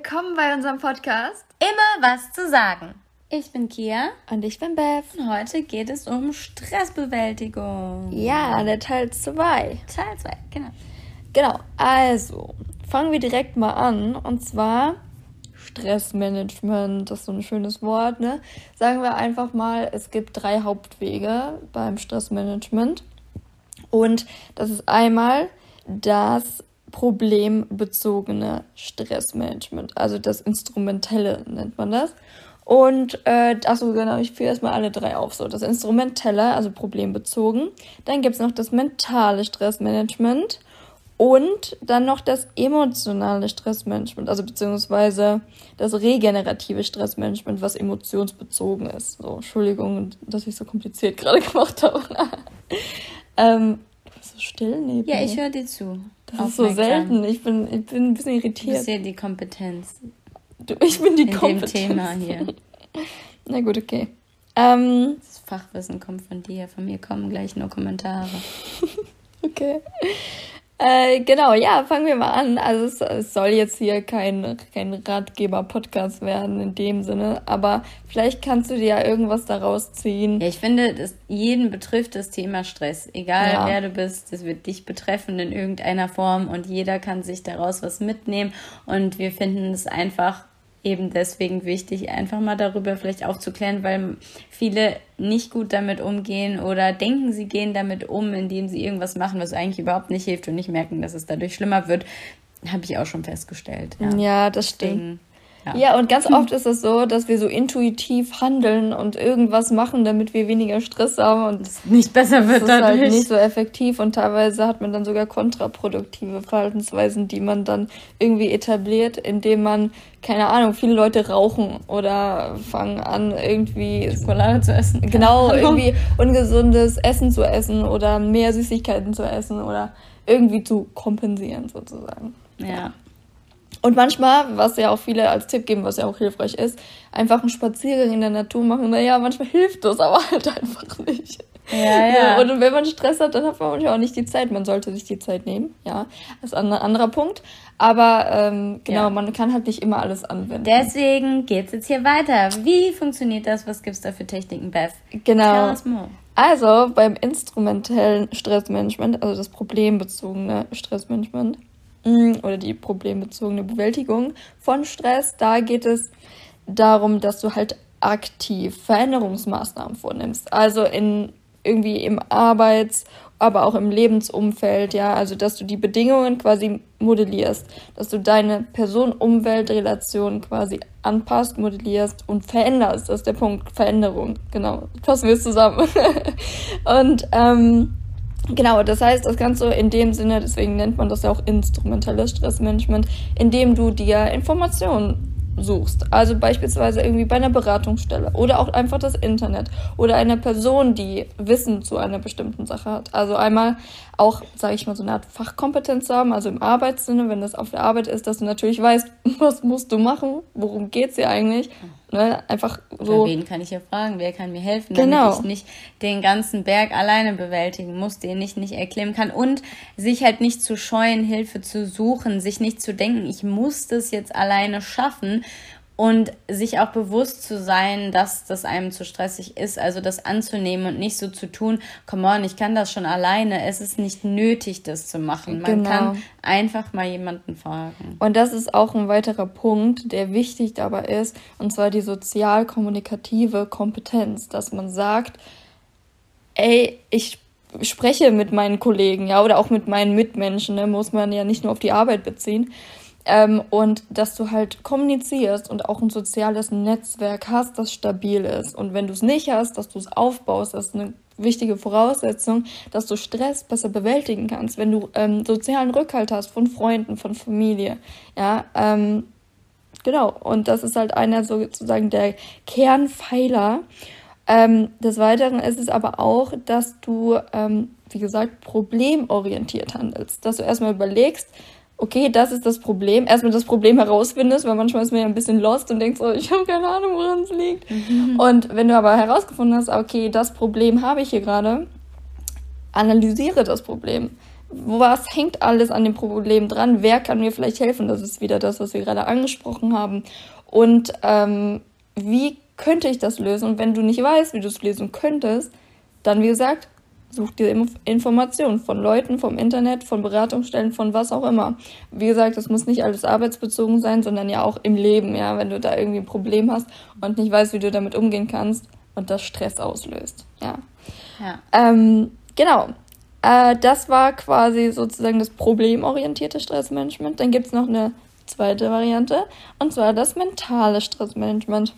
Willkommen bei unserem Podcast. Immer was zu sagen. Ich bin Kia. Und ich bin Beth. Und heute geht es um Stressbewältigung. Ja, der Teil 2. Teil 2, genau. Genau, also fangen wir direkt mal an. Und zwar Stressmanagement, das ist so ein schönes Wort, ne? Sagen wir einfach mal, es gibt drei Hauptwege beim Stressmanagement. Und das ist einmal das problembezogene Stressmanagement, also das Instrumentelle nennt man das. Und äh, achso, genau, ich führe erstmal alle drei auf. So, das Instrumentelle, also problembezogen. Dann gibt es noch das mentale Stressmanagement und dann noch das emotionale Stressmanagement, also beziehungsweise das regenerative Stressmanagement, was emotionsbezogen ist. So, Entschuldigung, dass ich so kompliziert gerade gemacht habe. ähm, so still neben Ja, ich höre dir zu. Das ist so selten. Ich bin, ich bin ein bisschen irritiert. Du bist ja die Kompetenz. Du, ich bin die in Kompetenz. dem Thema hier. Na gut, okay. Ähm, das Fachwissen kommt von dir, von mir kommen gleich nur Kommentare. okay. Äh, genau, ja, fangen wir mal an. Also es, es soll jetzt hier kein, kein Ratgeber-Podcast werden in dem Sinne, aber vielleicht kannst du dir ja irgendwas daraus ziehen. Ja, ich finde, das, jeden betrifft das Thema Stress. Egal ja. wer du bist, das wird dich betreffen in irgendeiner Form und jeder kann sich daraus was mitnehmen. Und wir finden es einfach eben deswegen wichtig, einfach mal darüber vielleicht aufzuklären, weil viele nicht gut damit umgehen oder denken, sie gehen damit um, indem sie irgendwas machen, was eigentlich überhaupt nicht hilft und nicht merken, dass es dadurch schlimmer wird. Habe ich auch schon festgestellt. Ja, ja das stimmt. Deswegen ja. ja, und ganz oft ist es so, dass wir so intuitiv handeln und irgendwas machen, damit wir weniger Stress haben und es nicht besser wird das ist halt dadurch. halt nicht so effektiv und teilweise hat man dann sogar kontraproduktive Verhaltensweisen, die man dann irgendwie etabliert, indem man keine Ahnung, viele Leute rauchen oder fangen an irgendwie Schokolade zu essen. Genau, irgendwie ungesundes Essen zu essen oder mehr Süßigkeiten zu essen oder irgendwie zu kompensieren sozusagen. Ja. Und manchmal, was ja auch viele als Tipp geben, was ja auch hilfreich ist, einfach einen Spaziergang in der Natur machen. Naja, manchmal hilft das, aber halt einfach nicht. Ja, ja. Und wenn man Stress hat, dann hat man manchmal auch nicht die Zeit. Man sollte sich die Zeit nehmen, ja. Das ist ein anderer Punkt. Aber ähm, genau, ja. man kann halt nicht immer alles anwenden. Deswegen geht's jetzt hier weiter. Wie funktioniert das? Was gibt's da für Techniken, Beth? Genau. Also beim instrumentellen Stressmanagement, also das problembezogene Stressmanagement, oder die problembezogene Bewältigung von Stress, da geht es darum, dass du halt aktiv Veränderungsmaßnahmen vornimmst. Also in irgendwie im Arbeits- aber auch im Lebensumfeld, ja, also dass du die Bedingungen quasi modellierst, dass du deine Person-Umwelt-Relation quasi anpasst, modellierst und veränderst. Das ist der Punkt, Veränderung, genau. Fassen wir es zusammen. und ähm, Genau, das heißt, das Ganze in dem Sinne, deswegen nennt man das ja auch instrumentelles Stressmanagement, indem du dir Informationen suchst. Also beispielsweise irgendwie bei einer Beratungsstelle oder auch einfach das Internet oder einer Person, die Wissen zu einer bestimmten Sache hat. Also einmal auch, sage ich mal, so eine Art Fachkompetenz haben, also im Arbeitssinne, wenn das auf der Arbeit ist, dass du natürlich weißt, was musst du machen, worum geht's hier eigentlich. Ne? Einfach so. Bei wen kann ich ja fragen, wer kann mir helfen, genau. damit ich nicht den ganzen Berg alleine bewältigen muss, den ich nicht erklimmen kann und sich halt nicht zu scheuen, Hilfe zu suchen, sich nicht zu denken, ich muss das jetzt alleine schaffen und sich auch bewusst zu sein, dass das einem zu stressig ist, also das anzunehmen und nicht so zu tun, come on, ich kann das schon alleine, es ist nicht nötig, das zu machen. Man genau. kann einfach mal jemanden fragen. Und das ist auch ein weiterer Punkt, der wichtig dabei ist, und zwar die sozial-kommunikative Kompetenz, dass man sagt, ey, ich spreche mit meinen Kollegen, ja, oder auch mit meinen Mitmenschen, ne, muss man ja nicht nur auf die Arbeit beziehen, ähm, und dass du halt kommunizierst und auch ein soziales Netzwerk hast, das stabil ist. Und wenn du es nicht hast, dass du es aufbaust, das ist eine wichtige Voraussetzung, dass du Stress besser bewältigen kannst, wenn du ähm, sozialen Rückhalt hast von Freunden, von Familie. Ja, ähm, genau. Und das ist halt einer sozusagen der Kernpfeiler. Ähm, des Weiteren ist es aber auch, dass du, ähm, wie gesagt, problemorientiert handelst. Dass du erstmal überlegst, okay, das ist das Problem, erstmal das Problem herausfindest, weil manchmal ist man ja ein bisschen lost und denkst, oh, ich habe keine Ahnung, woran es liegt. Mhm. Und wenn du aber herausgefunden hast, okay, das Problem habe ich hier gerade, analysiere das Problem. was hängt alles an dem Problem dran? Wer kann mir vielleicht helfen? Das ist wieder das, was wir gerade angesprochen haben. Und ähm, wie könnte ich das lösen? Und wenn du nicht weißt, wie du es lösen könntest, dann, wie gesagt, such dir Informationen von Leuten, vom Internet, von Beratungsstellen, von was auch immer. Wie gesagt, es muss nicht alles arbeitsbezogen sein, sondern ja auch im Leben, ja, wenn du da irgendwie ein Problem hast und nicht weißt, wie du damit umgehen kannst und das Stress auslöst, ja. ja. Ähm, genau. Äh, das war quasi sozusagen das problemorientierte Stressmanagement. Dann gibt es noch eine zweite Variante und zwar das mentale Stressmanagement.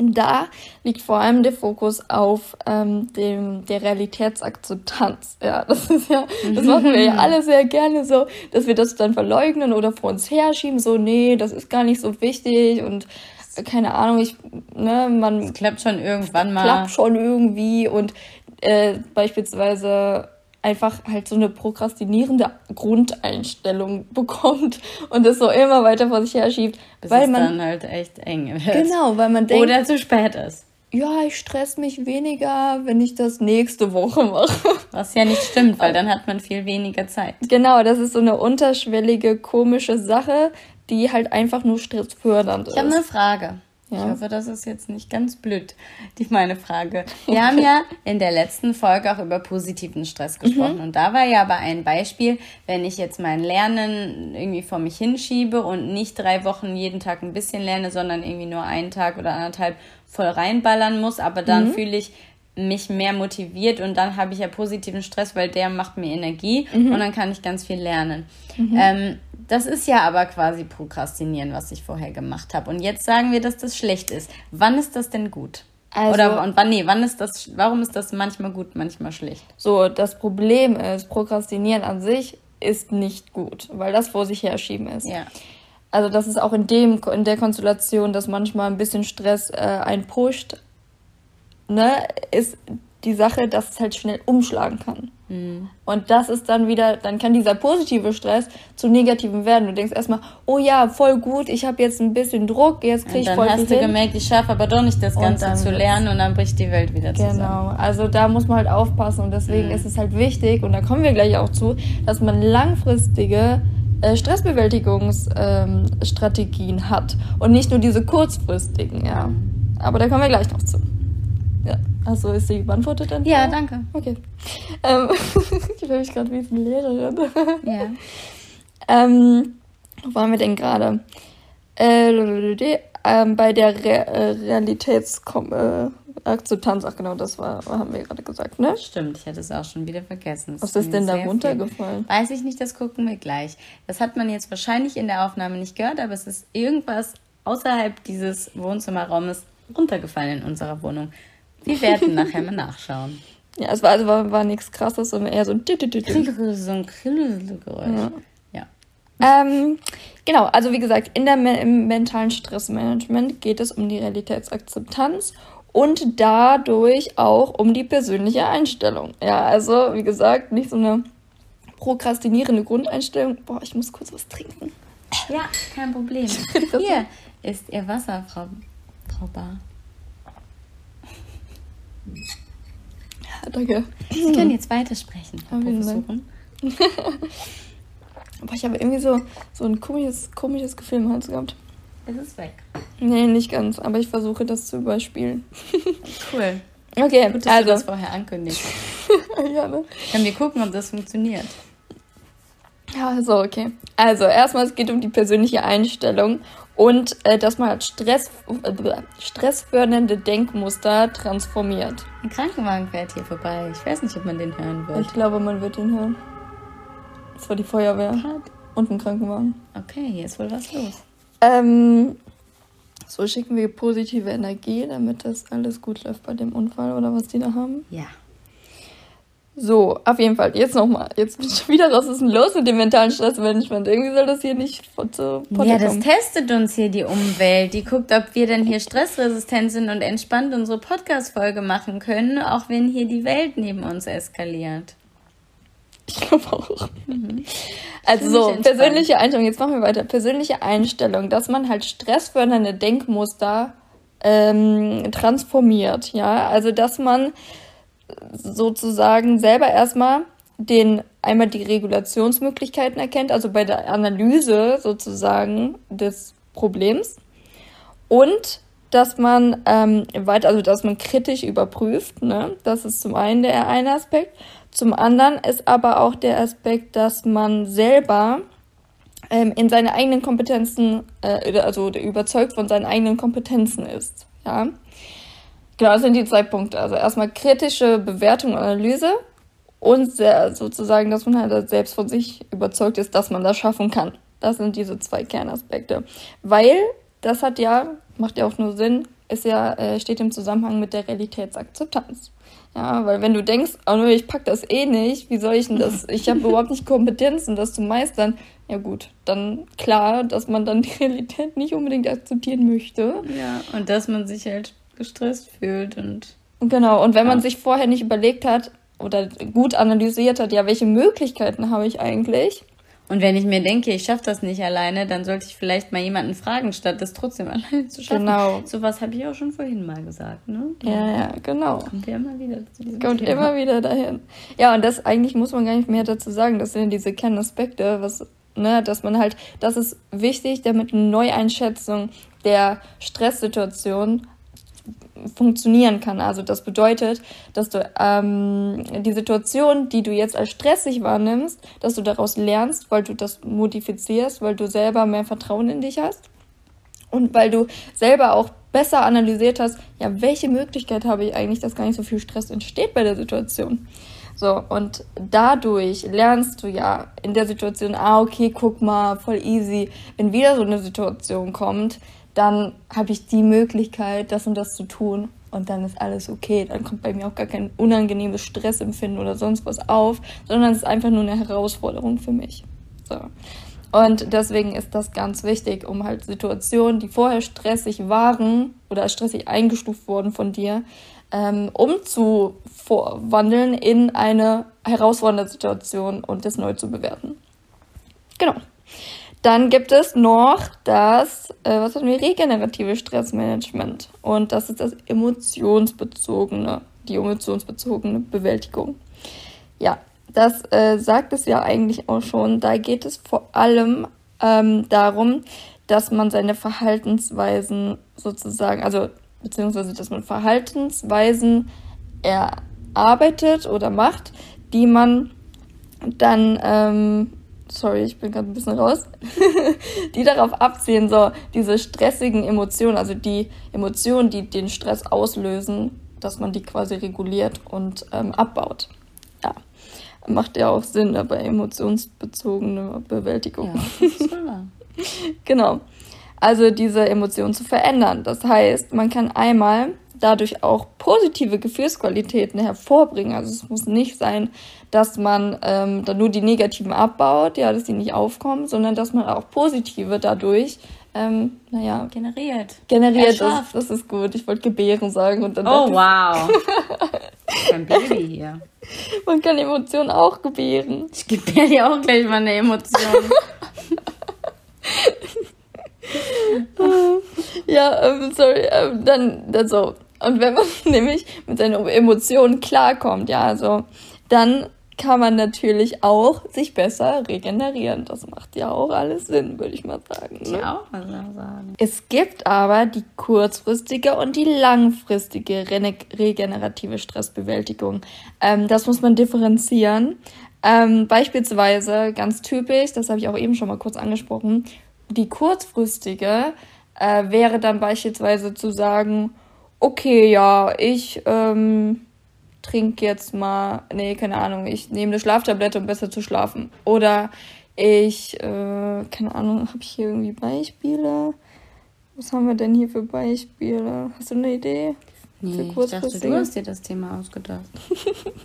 Da liegt vor allem der Fokus auf ähm, dem, der Realitätsakzeptanz. Ja, das ist ja, das machen wir ja alle sehr gerne so, dass wir das dann verleugnen oder vor uns herschieben, so, nee, das ist gar nicht so wichtig und keine Ahnung, ich, ne, man. Das klappt schon irgendwann mal. Klappt schon irgendwie und äh, beispielsweise einfach halt so eine prokrastinierende Grundeinstellung bekommt und es so immer weiter vor sich her schiebt. Bis weil es man dann halt echt eng wird. Genau, weil man denkt. Oder zu spät ist. Ja, ich stress mich weniger, wenn ich das nächste Woche mache. Was ja nicht stimmt, weil dann hat man viel weniger Zeit. Genau, das ist so eine unterschwellige, komische Sache, die halt einfach nur stressfördernd ist. Ich habe eine Frage. Ja. Ich hoffe, das ist jetzt nicht ganz blöd, die meine Frage. Wir haben ja in der letzten Folge auch über positiven Stress gesprochen. Mhm. Und da war ja aber ein Beispiel, wenn ich jetzt mein Lernen irgendwie vor mich hinschiebe und nicht drei Wochen jeden Tag ein bisschen lerne, sondern irgendwie nur einen Tag oder anderthalb voll reinballern muss, aber dann mhm. fühle ich mich mehr motiviert und dann habe ich ja positiven Stress, weil der macht mir Energie mhm. und dann kann ich ganz viel lernen. Mhm. Ähm, das ist ja aber quasi Prokrastinieren, was ich vorher gemacht habe. Und jetzt sagen wir, dass das schlecht ist. Wann ist das denn gut? Also, Oder und wann, nee, wann ist das, warum ist das manchmal gut, manchmal schlecht? So, das Problem ist, Prokrastinieren an sich ist nicht gut, weil das vor sich herschieben ist. Ja. Also das ist auch in dem, in der Konstellation, dass manchmal ein bisschen Stress äh, einpusht, ne, ist die Sache, dass es halt schnell umschlagen kann. Mhm. Und das ist dann wieder, dann kann dieser positive Stress zu negativen werden. Du denkst erstmal, oh ja, voll gut, ich habe jetzt ein bisschen Druck, jetzt kriege ich voll viel Dann hast du gemerkt, ich schaffe aber doch nicht das Ganze zu lernen und dann bricht die Welt wieder zusammen. Genau, also da muss man halt aufpassen und deswegen mhm. ist es halt wichtig, und da kommen wir gleich auch zu, dass man langfristige äh, Stressbewältigungsstrategien ähm, hat und nicht nur diese kurzfristigen, ja. Aber da kommen wir gleich noch zu. Ja. Achso, ist die beantwortet dann? Ja, danke. Okay. Ähm, ich fühle mich gerade wie eine Lehrerin. Ja. ähm, wo waren wir denn gerade? Äh, ähm, bei der Re äh, Realitätsakzeptanz, äh, ach genau, das war, haben wir gerade gesagt, ne? Stimmt, ich hatte es auch schon wieder vergessen. Das Was ist denn da runtergefallen? Weiß ich nicht, das gucken wir gleich. Das hat man jetzt wahrscheinlich in der Aufnahme nicht gehört, aber es ist irgendwas außerhalb dieses Wohnzimmerraumes runtergefallen in unserer Wohnung. Wir werden nachher mal nachschauen. Ja, es war, also war, war nichts krasses, sondern eher so ein So ein Geräusch. Ja. ja. Ähm, genau, also wie gesagt, in der, im mentalen Stressmanagement geht es um die Realitätsakzeptanz und dadurch auch um die persönliche Einstellung. Ja, also wie gesagt, nicht so eine prokrastinierende Grundeinstellung. Boah, ich muss kurz was trinken. Ja, kein Problem. Hier ist Ihr Wasser, Frau, Frau Bar. Ja, danke. Sie können jetzt weitersprechen, Frau Professorin. Aber ich habe irgendwie so, so ein komisches, komisches Gefühl im Hals gehabt. Es ist weg. Nee, nicht ganz, aber ich versuche das zu überspielen. Cool. Okay, Gut, dass also. du das vorher ankündigst. ja, ne? Können wir gucken, ob das funktioniert. Ja, so, okay. Also, erstmal, es geht um die persönliche Einstellung und äh, dass man halt Stress, äh, stressfördernde Denkmuster transformiert. Ein Krankenwagen fährt hier vorbei. Ich weiß nicht, ob man den hören wird. Ich glaube, man wird den hören. Das war die Feuerwehr. Hat. Und ein Krankenwagen. Okay, hier ist wohl was los. Ähm, so schicken wir positive Energie, damit das alles gut läuft bei dem Unfall oder was die da haben. Ja. So, auf jeden Fall. Jetzt nochmal. Jetzt bin ich schon wieder raus. Was ist denn los mit dem mentalen Stressmanagement? Irgendwie soll das hier nicht zu Potte Ja, das testet uns hier die Umwelt. Die guckt, ob wir denn hier stressresistent sind und entspannt unsere Podcast-Folge machen können, auch wenn hier die Welt neben uns eskaliert. Ich glaube auch. Mhm. Also so, persönliche Einstellung. Jetzt machen wir weiter. Persönliche Einstellung, dass man halt stressfördernde Denkmuster ähm, transformiert. Ja, also dass man sozusagen selber erstmal den einmal die Regulationsmöglichkeiten erkennt, also bei der Analyse sozusagen des Problems und dass man ähm, weiter, also dass man kritisch überprüft, ne? Das ist zum einen der eine Aspekt. Zum anderen ist aber auch der Aspekt, dass man selber ähm, in seine eigenen Kompetenzen, äh, also überzeugt von seinen eigenen Kompetenzen ist. Ja. Genau, das sind die zwei Punkte. Also erstmal kritische Bewertung und Analyse und sehr, sozusagen, dass man halt selbst von sich überzeugt ist, dass man das schaffen kann. Das sind diese zwei Kernaspekte. Weil das hat ja, macht ja auch nur Sinn, ist ja, äh, steht im Zusammenhang mit der Realitätsakzeptanz. Ja, weil wenn du denkst, oh nö, ich pack das eh nicht, wie soll ich denn das, ich habe überhaupt nicht Kompetenzen, das zu meistern, ja gut, dann klar, dass man dann die Realität nicht unbedingt akzeptieren möchte. Ja, und dass man sich halt gestresst fühlt und. Genau, und wenn ja. man sich vorher nicht überlegt hat oder gut analysiert hat, ja, welche Möglichkeiten habe ich eigentlich, und wenn ich mir denke, ich schaffe das nicht alleine, dann sollte ich vielleicht mal jemanden fragen, statt das trotzdem alleine zu schaffen. Genau. So was habe ich auch schon vorhin mal gesagt, ne? Ja, ja, genau. Kommt ja immer wieder zu diesem Kommt Thema. immer wieder dahin. Ja, und das eigentlich muss man gar nicht mehr dazu sagen. Das sind diese Kernaspekte, was, ne, dass man halt, das ist wichtig, damit eine Neueinschätzung der Stresssituation funktionieren kann. Also das bedeutet, dass du ähm, die Situation, die du jetzt als stressig wahrnimmst, dass du daraus lernst, weil du das modifizierst, weil du selber mehr Vertrauen in dich hast und weil du selber auch besser analysiert hast, ja, welche Möglichkeit habe ich eigentlich, dass gar nicht so viel Stress entsteht bei der Situation. So, und dadurch lernst du ja in der Situation, ah, okay, guck mal, voll easy. Wenn wieder so eine Situation kommt, dann habe ich die Möglichkeit, das und das zu tun und dann ist alles okay. Dann kommt bei mir auch gar kein unangenehmes Stressempfinden oder sonst was auf, sondern es ist einfach nur eine Herausforderung für mich. So. Und deswegen ist das ganz wichtig, um halt Situationen, die vorher stressig waren oder stressig eingestuft wurden von dir, ähm, umzuwandeln in eine herausfordernde Situation und das neu zu bewerten. Genau. Dann gibt es noch das, äh, was hatten wir, regenerative Stressmanagement. Und das ist das emotionsbezogene, die emotionsbezogene Bewältigung. Ja, das äh, sagt es ja eigentlich auch schon. Da geht es vor allem ähm, darum, dass man seine Verhaltensweisen sozusagen, also beziehungsweise dass man Verhaltensweisen erarbeitet oder macht, die man dann ähm, sorry, ich bin gerade ein bisschen raus, die darauf abzielen, so diese stressigen Emotionen, also die Emotionen, die den Stress auslösen, dass man die quasi reguliert und ähm, abbaut. Ja, macht ja auch Sinn dabei, emotionsbezogene Bewältigung. Ja, das ist genau. Also diese Emotionen zu verändern. Das heißt, man kann einmal dadurch auch positive Gefühlsqualitäten hervorbringen. Also es muss nicht sein, dass man ähm, dann nur die negativen abbaut, ja, dass die nicht aufkommen, sondern dass man auch positive dadurch, ähm, naja, generiert. Generiert, das, das ist gut. Ich wollte gebären sagen und dann. Oh, wow. Ein Baby hier. Man kann Emotionen auch gebären. Ich gebäre dir auch gleich mal eine Emotion. ja, ähm, sorry, ähm, dann, dann so. Und wenn man nämlich mit seinen Emotionen klarkommt, ja, also, dann kann man natürlich auch sich besser regenerieren. Das macht ja auch alles Sinn, würde ich mal sagen. Ne? Ja, auch mal sagen. Es gibt aber die kurzfristige und die langfristige regenerative Stressbewältigung. Ähm, das muss man differenzieren. Ähm, beispielsweise ganz typisch, das habe ich auch eben schon mal kurz angesprochen, die kurzfristige äh, wäre dann beispielsweise zu sagen, okay, ja, ich ähm, trinke jetzt mal, nee, keine Ahnung, ich nehme eine Schlaftablette, um besser zu schlafen. Oder ich, äh, keine Ahnung, habe ich hier irgendwie Beispiele? Was haben wir denn hier für Beispiele? Hast du eine Idee? Nee, ich dachte, du hast dir das Thema ausgedacht.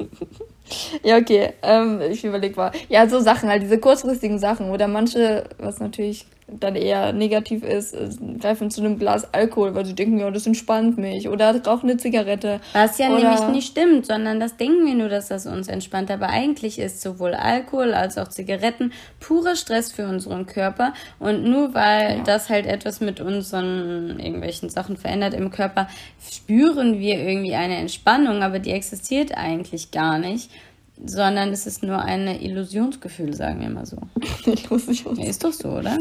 ja, okay. Ähm, ich überlege mal. Ja, so Sachen, halt diese kurzfristigen Sachen. Oder manche, was natürlich dann eher negativ ist, greifen zu einem Glas Alkohol, weil sie denken, ja, das entspannt mich. Oder rauchen eine Zigarette. Was ja nämlich nicht stimmt, sondern das denken wir nur, dass das uns entspannt. Aber eigentlich ist sowohl Alkohol als auch Zigaretten purer Stress für unseren Körper. Und nur weil ja. das halt etwas mit unseren irgendwelchen Sachen verändert im Körper, spüren wir irgendwie eine Entspannung, aber die existiert eigentlich gar nicht sondern es ist nur ein Illusionsgefühl, sagen wir mal so. Illusion. Ja, ist doch so, oder?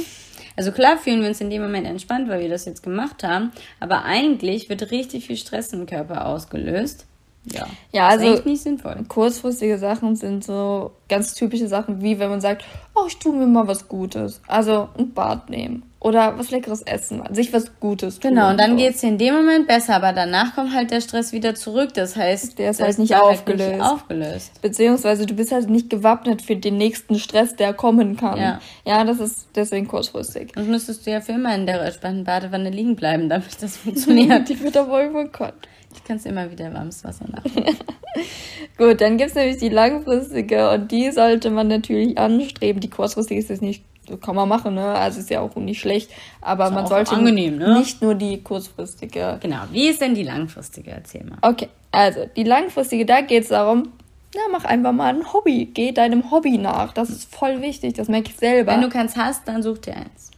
Also klar fühlen wir uns in dem Moment entspannt, weil wir das jetzt gemacht haben, aber eigentlich wird richtig viel Stress im Körper ausgelöst. Ja, ja also nicht sinnvoll. Kurzfristige Sachen sind so ganz typische Sachen, wie wenn man sagt, oh, ich tue mir mal was Gutes. Also ein Bad nehmen oder was Leckeres essen, sich was Gutes tun. Genau, und dann so. geht es in dem Moment besser, aber danach kommt halt der Stress wieder zurück. Das heißt, der ist halt nicht aufgelöst. Halt nicht aufgelöst. Beziehungsweise du bist halt nicht gewappnet für den nächsten Stress, der kommen kann. Ja, ja das ist deswegen kurzfristig. Und müsstest du ja für immer in der entspannten Badewanne liegen bleiben, damit das funktioniert. Die wird aber überkommen. Ich kann es immer wieder warmes Wasser machen. Gut, dann gibt es nämlich die langfristige und die sollte man natürlich anstreben. Die kurzfristige ist jetzt nicht kann man machen, ne? Also ist ja auch nicht schlecht, aber ist man sollte angenehm, ne? nicht nur die kurzfristige. Genau. Wie ist denn die langfristige? Erzähl mal. Okay, also die langfristige, da geht es darum, na, mach einfach mal ein Hobby. Geh deinem Hobby nach. Das ist voll wichtig, das merke ich selber. Wenn du keins hast, dann such dir eins.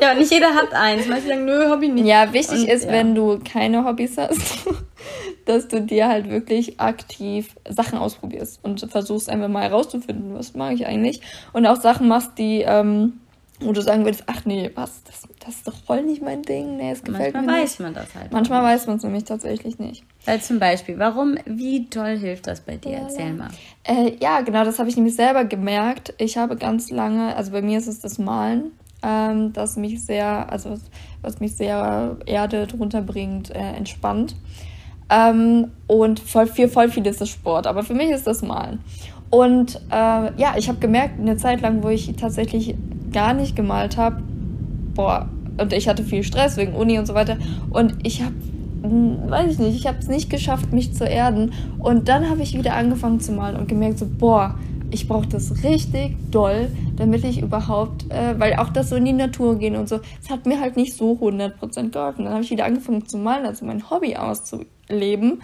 Ja, nicht jeder hat eins. Manche sagen, nö, Hobby nicht. Ja, wichtig Und, ist, ja. wenn du keine Hobbys hast, dass du dir halt wirklich aktiv Sachen ausprobierst und versuchst einfach mal herauszufinden, was mag ich eigentlich. Und auch Sachen machst, die, ähm, wo du sagen würdest, ach nee, was, das, das ist doch voll nicht mein Ding. Nee, es gefällt Manchmal mir weiß man das halt. Manchmal weiß man es nämlich tatsächlich nicht. Weil zum Beispiel, warum, wie toll hilft das bei dir? Erzähl mal. Äh, ja, genau, das habe ich nämlich selber gemerkt. Ich habe ganz lange, also bei mir ist es das Malen ähm, das mich sehr, also was mich sehr erdet, runterbringt, äh, entspannt. Ähm, und voll, für voll viel ist das Sport, aber für mich ist das Malen. Und äh, ja, ich habe gemerkt, eine Zeit lang, wo ich tatsächlich gar nicht gemalt habe, boah, und ich hatte viel Stress wegen Uni und so weiter. Und ich habe, hm, weiß ich nicht, ich habe es nicht geschafft, mich zu erden. Und dann habe ich wieder angefangen zu malen und gemerkt, so, boah, ich brauche das richtig doll, damit ich überhaupt, äh, weil auch das so in die Natur gehen und so, es hat mir halt nicht so 100% geholfen. Dann habe ich wieder angefangen zu malen, also mein Hobby auszuleben.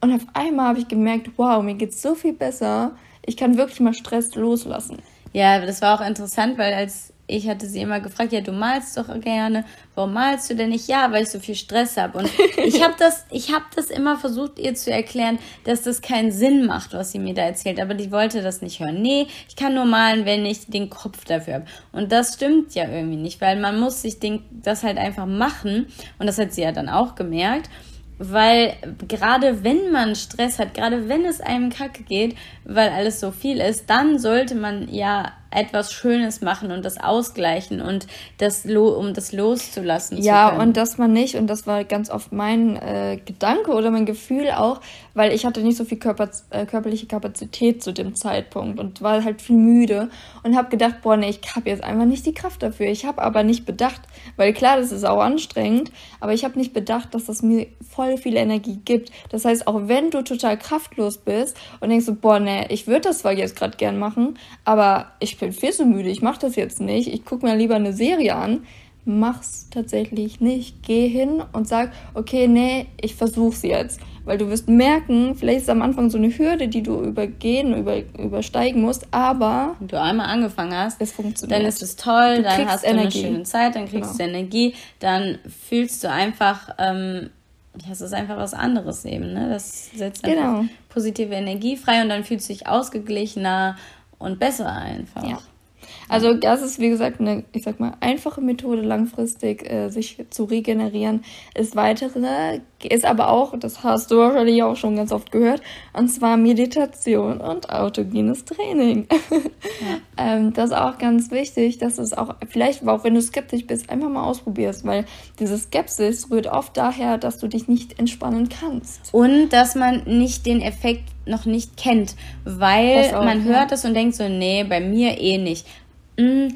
Und auf einmal habe ich gemerkt, wow, mir geht es so viel besser. Ich kann wirklich mal Stress loslassen. Ja, das war auch interessant, weil als ich hatte sie immer gefragt, ja, du malst doch gerne, warum malst du denn nicht? Ja, weil ich so viel Stress habe. Und ich habe das, ich habe das immer versucht, ihr zu erklären, dass das keinen Sinn macht, was sie mir da erzählt. Aber die wollte das nicht hören. Nee, ich kann nur malen, wenn ich den Kopf dafür habe. Und das stimmt ja irgendwie nicht, weil man muss sich den, das halt einfach machen. Und das hat sie ja dann auch gemerkt weil gerade wenn man Stress hat, gerade wenn es einem kacke geht, weil alles so viel ist, dann sollte man ja etwas Schönes machen und das ausgleichen und das um das loszulassen. Ja, und dass man nicht, und das war ganz oft mein äh, Gedanke oder mein Gefühl auch, weil ich hatte nicht so viel Körper, äh, körperliche Kapazität zu dem Zeitpunkt und war halt viel müde und habe gedacht, boah, nee, ich habe jetzt einfach nicht die Kraft dafür. Ich habe aber nicht bedacht, weil klar, das ist auch anstrengend, aber ich habe nicht bedacht, dass das mir voll viel Energie gibt. Das heißt, auch wenn du total kraftlos bist und denkst so, boah, nee, ich würde das zwar jetzt gerade gern machen, aber ich bin viel zu müde, ich mache das jetzt nicht, ich gucke mir lieber eine Serie an, mach's tatsächlich nicht. Geh hin und sag, okay, nee, ich versuch's jetzt. Weil du wirst merken, vielleicht ist am Anfang so eine Hürde, die du übergehen, über, übersteigen musst, aber. Wenn du einmal angefangen hast, es funktioniert. dann ist es toll, du dann hast Energie. du eine schöne Zeit, dann kriegst genau. du Energie, dann fühlst du einfach, ähm, ja, es ist einfach was anderes eben, ne? Das setzt einfach genau. positive Energie frei und dann fühlst du dich ausgeglichener und besser einfach. Ja. Also das ist, wie gesagt, eine, ich sag mal, einfache Methode, langfristig äh, sich zu regenerieren. Ist weitere, ist aber auch, das hast du wahrscheinlich auch schon ganz oft gehört, und zwar Meditation und autogenes Training. Ja. ähm, das ist auch ganz wichtig, dass es auch, vielleicht auch wenn du skeptisch bist, einfach mal ausprobierst, weil diese Skepsis rührt oft daher, dass du dich nicht entspannen kannst. Und dass man nicht den Effekt noch nicht kennt, weil auch, man hört es und denkt so, nee, bei mir eh nicht. Hm,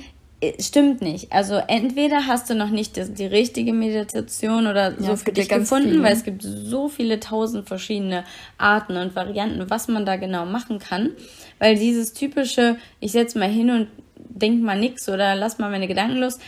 stimmt nicht. Also entweder hast du noch nicht die, die richtige Meditation oder ja, so für dich gefunden, viele. weil es gibt so viele tausend verschiedene Arten und Varianten, was man da genau machen kann. Weil dieses typische, ich setze mal hin und denk mal nix oder lass mal meine Gedanken los,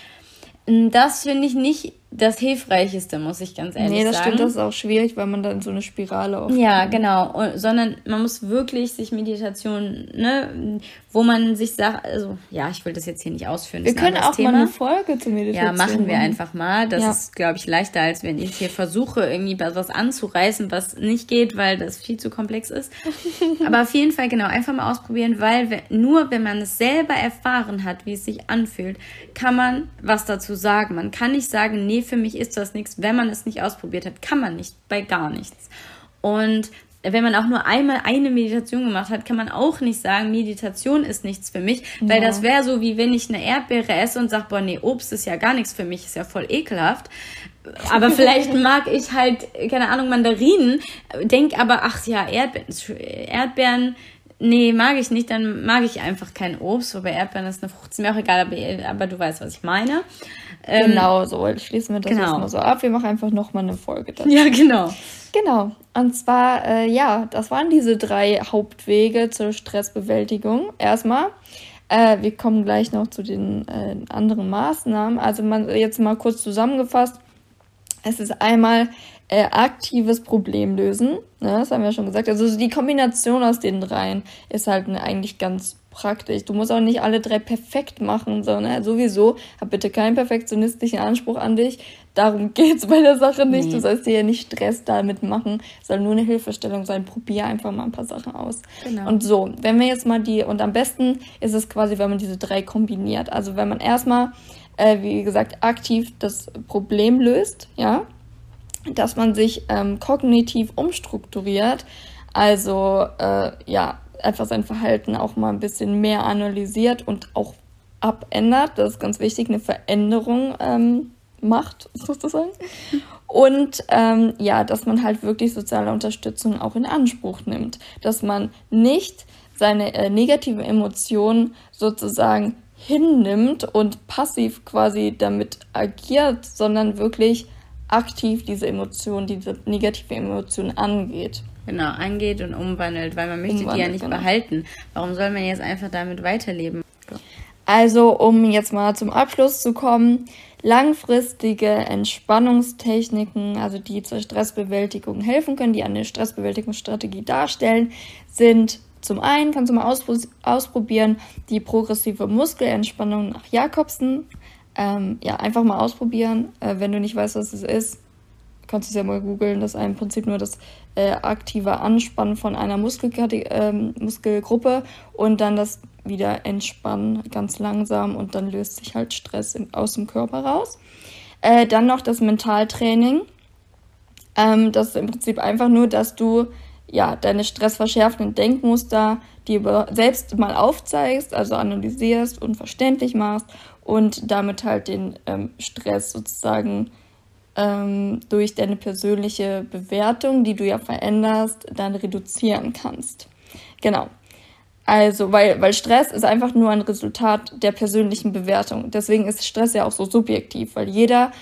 hm, das finde ich nicht das Hilfreicheste, muss ich ganz ehrlich sagen. Nee, das sagen. stimmt, das ist auch schwierig, weil man dann so eine Spirale aufkommt. Ja, genau. Und, sondern man muss wirklich sich Meditation, ne, wo man sich sagt, also, ja, ich will das jetzt hier nicht ausführen. Wir können auch Thema. mal eine Folge zur Meditation Ja, machen wir einfach mal. Das ja. ist, glaube ich, leichter, als wenn ich hier versuche, irgendwie was anzureißen, was nicht geht, weil das viel zu komplex ist. Aber auf jeden Fall, genau, einfach mal ausprobieren, weil nur wenn man es selber erfahren hat, wie es sich anfühlt, kann man was dazu sagen. Man kann nicht sagen, nee, für mich ist das nichts. Wenn man es nicht ausprobiert hat, kann man nicht, bei gar nichts. Und wenn man auch nur einmal eine Meditation gemacht hat, kann man auch nicht sagen, Meditation ist nichts für mich, weil ja. das wäre so, wie wenn ich eine Erdbeere esse und sage, boah, nee, Obst ist ja gar nichts für mich, ist ja voll ekelhaft. Aber vielleicht mag ich halt, keine Ahnung, Mandarinen, denk aber, ach ja, Erdbeeren, Erdbeeren nee, mag ich nicht, dann mag ich einfach kein Obst, wobei Erdbeeren ist eine Frucht, ist mir auch egal, aber, aber du weißt, was ich meine. Ähm, genau, so schließen wir das genau. mal so ab. Wir machen einfach nochmal eine Folge dazu. Ja, genau. Genau. Und zwar, äh, ja, das waren diese drei Hauptwege zur Stressbewältigung. Erstmal, äh, wir kommen gleich noch zu den äh, anderen Maßnahmen. Also man jetzt mal kurz zusammengefasst. Es ist einmal äh, aktives Problem lösen. Ne, das haben wir ja schon gesagt. Also die Kombination aus den dreien ist halt ne, eigentlich ganz praktisch. Du musst auch nicht alle drei perfekt machen, sondern sowieso hab bitte keinen perfektionistischen Anspruch an dich. Darum geht's bei der Sache nicht. Nee. Du sollst dir ja nicht Stress damit machen. Es soll nur eine Hilfestellung sein. Probier einfach mal ein paar Sachen aus. Genau. Und so, wenn wir jetzt mal die, und am besten ist es quasi, wenn man diese drei kombiniert. Also wenn man erstmal, äh, wie gesagt, aktiv das Problem löst, ja, dass man sich ähm, kognitiv umstrukturiert. Also äh, ja, einfach sein Verhalten auch mal ein bisschen mehr analysiert und auch abändert. Das ist ganz wichtig, eine Veränderung ähm, macht, sozusagen. Und ähm, ja, dass man halt wirklich soziale Unterstützung auch in Anspruch nimmt. Dass man nicht seine äh, negative Emotion sozusagen hinnimmt und passiv quasi damit agiert, sondern wirklich aktiv diese Emotion, diese negative Emotion angeht. Genau, angeht und umwandelt, weil man möchte umwandelt, die ja nicht genau. behalten. Warum soll man jetzt einfach damit weiterleben? Also, um jetzt mal zum Abschluss zu kommen, langfristige Entspannungstechniken, also die zur Stressbewältigung helfen können, die eine Stressbewältigungsstrategie darstellen, sind zum einen, kannst du mal ausprobieren, die progressive Muskelentspannung nach Jakobsen. Ähm, ja, einfach mal ausprobieren. Äh, wenn du nicht weißt, was es ist, kannst du es ja mal googeln. Das ist im Prinzip nur das äh, aktive Anspannen von einer äh, Muskelgruppe und dann das wieder entspannen ganz langsam und dann löst sich halt Stress in, aus dem Körper raus. Äh, dann noch das Mentaltraining. Ähm, das ist im Prinzip einfach nur, dass du ja deine stressverschärfenden Denkmuster dir selbst mal aufzeigst, also analysierst und verständlich machst und damit halt den ähm, Stress sozusagen ähm, durch deine persönliche Bewertung, die du ja veränderst, dann reduzieren kannst. Genau. Also, weil, weil Stress ist einfach nur ein Resultat der persönlichen Bewertung. Deswegen ist Stress ja auch so subjektiv, weil jeder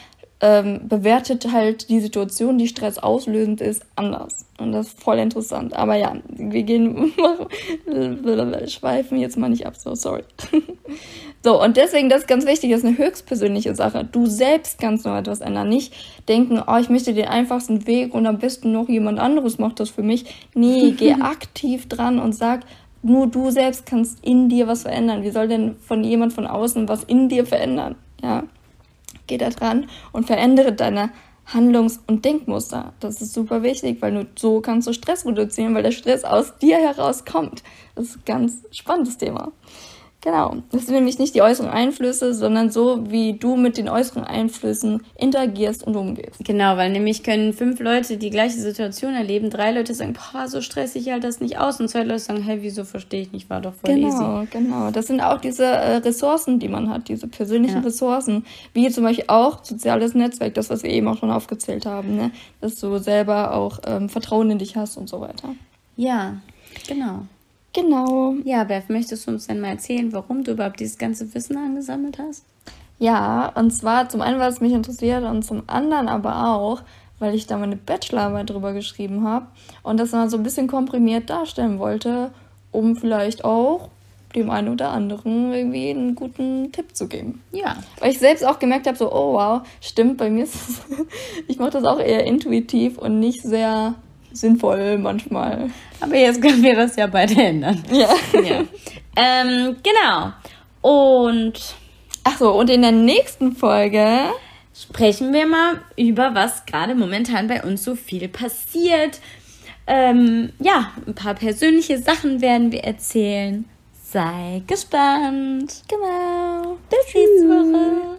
ähm, bewertet halt die Situation, die Stress auslösend ist, anders. Und das ist voll interessant. Aber ja, wir gehen, schweifen jetzt mal nicht ab, so sorry. so, und deswegen, das ist ganz wichtig, das ist eine höchstpersönliche Sache. Du selbst kannst nur etwas ändern. Nicht denken, oh, ich möchte den einfachsten Weg und am besten noch jemand anderes macht das für mich. Nee, geh aktiv dran und sag, nur du selbst kannst in dir was verändern. Wie soll denn von jemand von außen was in dir verändern? Ja geh da dran und verändere deine Handlungs- und Denkmuster. Das ist super wichtig, weil nur so kannst du Stress reduzieren, weil der Stress aus dir herauskommt. Das ist ein ganz spannendes Thema. Genau. Das sind nämlich nicht die äußeren Einflüsse, sondern so, wie du mit den äußeren Einflüssen interagierst und umgehst. Genau, weil nämlich können fünf Leute die gleiche Situation erleben. Drei Leute sagen, boah, so stressig halt das nicht aus. Und zwei Leute sagen, hey, wieso verstehe ich nicht, war doch voll genau, easy. Genau, genau. Das sind auch diese äh, Ressourcen, die man hat, diese persönlichen ja. Ressourcen. Wie zum Beispiel auch soziales Netzwerk, das, was wir eben auch schon aufgezählt haben, ne? Dass du selber auch ähm, Vertrauen in dich hast und so weiter. Ja, genau. Genau. Ja, Beth, möchtest du uns denn mal erzählen, warum du überhaupt dieses ganze Wissen angesammelt hast? Ja, und zwar zum einen, weil es mich interessiert und zum anderen aber auch, weil ich da meine Bachelorarbeit drüber geschrieben habe und das mal so ein bisschen komprimiert darstellen wollte, um vielleicht auch dem einen oder anderen irgendwie einen guten Tipp zu geben. Ja. Weil ich selbst auch gemerkt habe, so, oh wow, stimmt, bei mir ist es, ich mache das auch eher intuitiv und nicht sehr sinnvoll manchmal. Aber jetzt können wir das ja beide ändern. Ja. ja. Ähm, genau. Und. Ach so, und in der nächsten Folge sprechen wir mal über, was gerade momentan bei uns so viel passiert. Ähm, ja, ein paar persönliche Sachen werden wir erzählen. Sei gespannt. Genau. Bis nächste Woche.